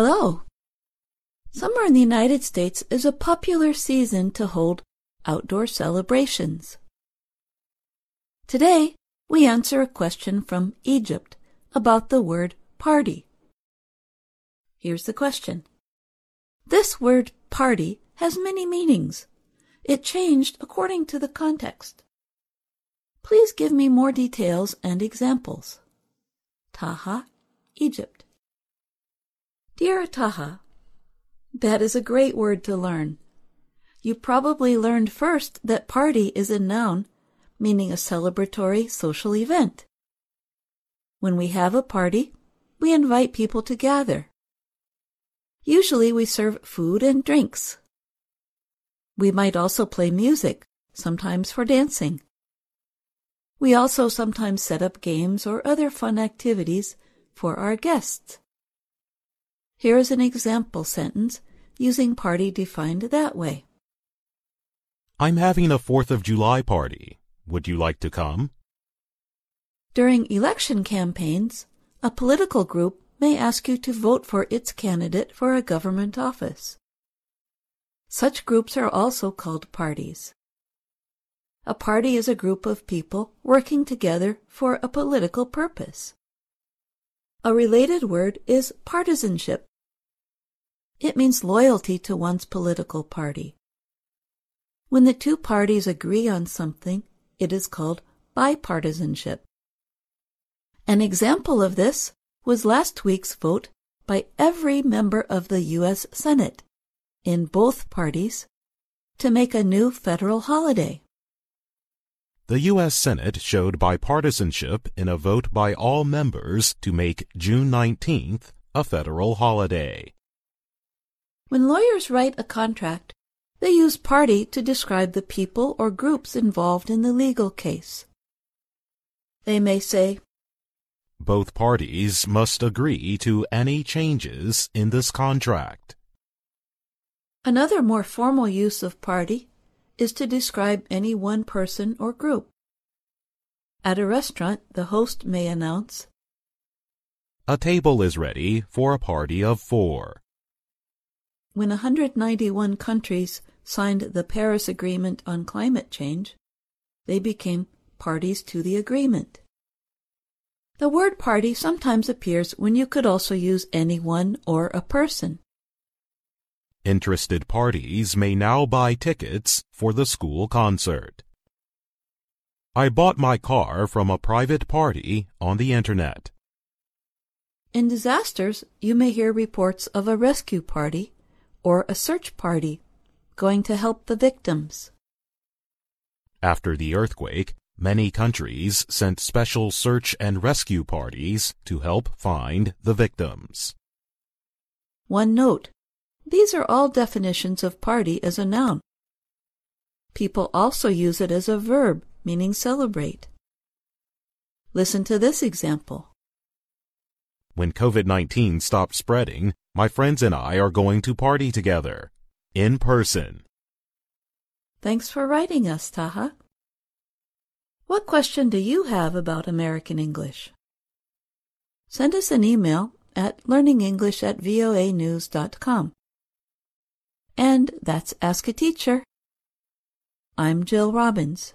Hello. Summer in the United States is a popular season to hold outdoor celebrations. Today, we answer a question from Egypt about the word party. Here's the question. This word party has many meanings. It changed according to the context. Please give me more details and examples. Taha, Egypt. Dear Taha, that is a great word to learn. You probably learned first that party is a noun, meaning a celebratory social event. When we have a party, we invite people to gather. Usually we serve food and drinks. We might also play music, sometimes for dancing. We also sometimes set up games or other fun activities for our guests. Here is an example sentence using party defined that way. I'm having a 4th of July party. Would you like to come? During election campaigns, a political group may ask you to vote for its candidate for a government office. Such groups are also called parties. A party is a group of people working together for a political purpose. A related word is partisanship. It means loyalty to one's political party. When the two parties agree on something, it is called bipartisanship. An example of this was last week's vote by every member of the U.S. Senate, in both parties, to make a new federal holiday. The U.S. Senate showed bipartisanship in a vote by all members to make June 19th a federal holiday. When lawyers write a contract, they use party to describe the people or groups involved in the legal case. They may say, Both parties must agree to any changes in this contract. Another more formal use of party is to describe any one person or group. At a restaurant, the host may announce, A table is ready for a party of four. When 191 countries signed the Paris Agreement on Climate Change, they became parties to the agreement. The word party sometimes appears when you could also use anyone or a person. Interested parties may now buy tickets for the school concert. I bought my car from a private party on the internet. In disasters, you may hear reports of a rescue party or a search party going to help the victims. After the earthquake, many countries sent special search and rescue parties to help find the victims. One note these are all definitions of party as a noun. People also use it as a verb, meaning celebrate. Listen to this example. When COVID 19 stops spreading, my friends and I are going to party together. In person. Thanks for writing us, Taha. What question do you have about American English? Send us an email at learningenglish at voanews.com. And that's Ask a Teacher. I'm Jill Robbins.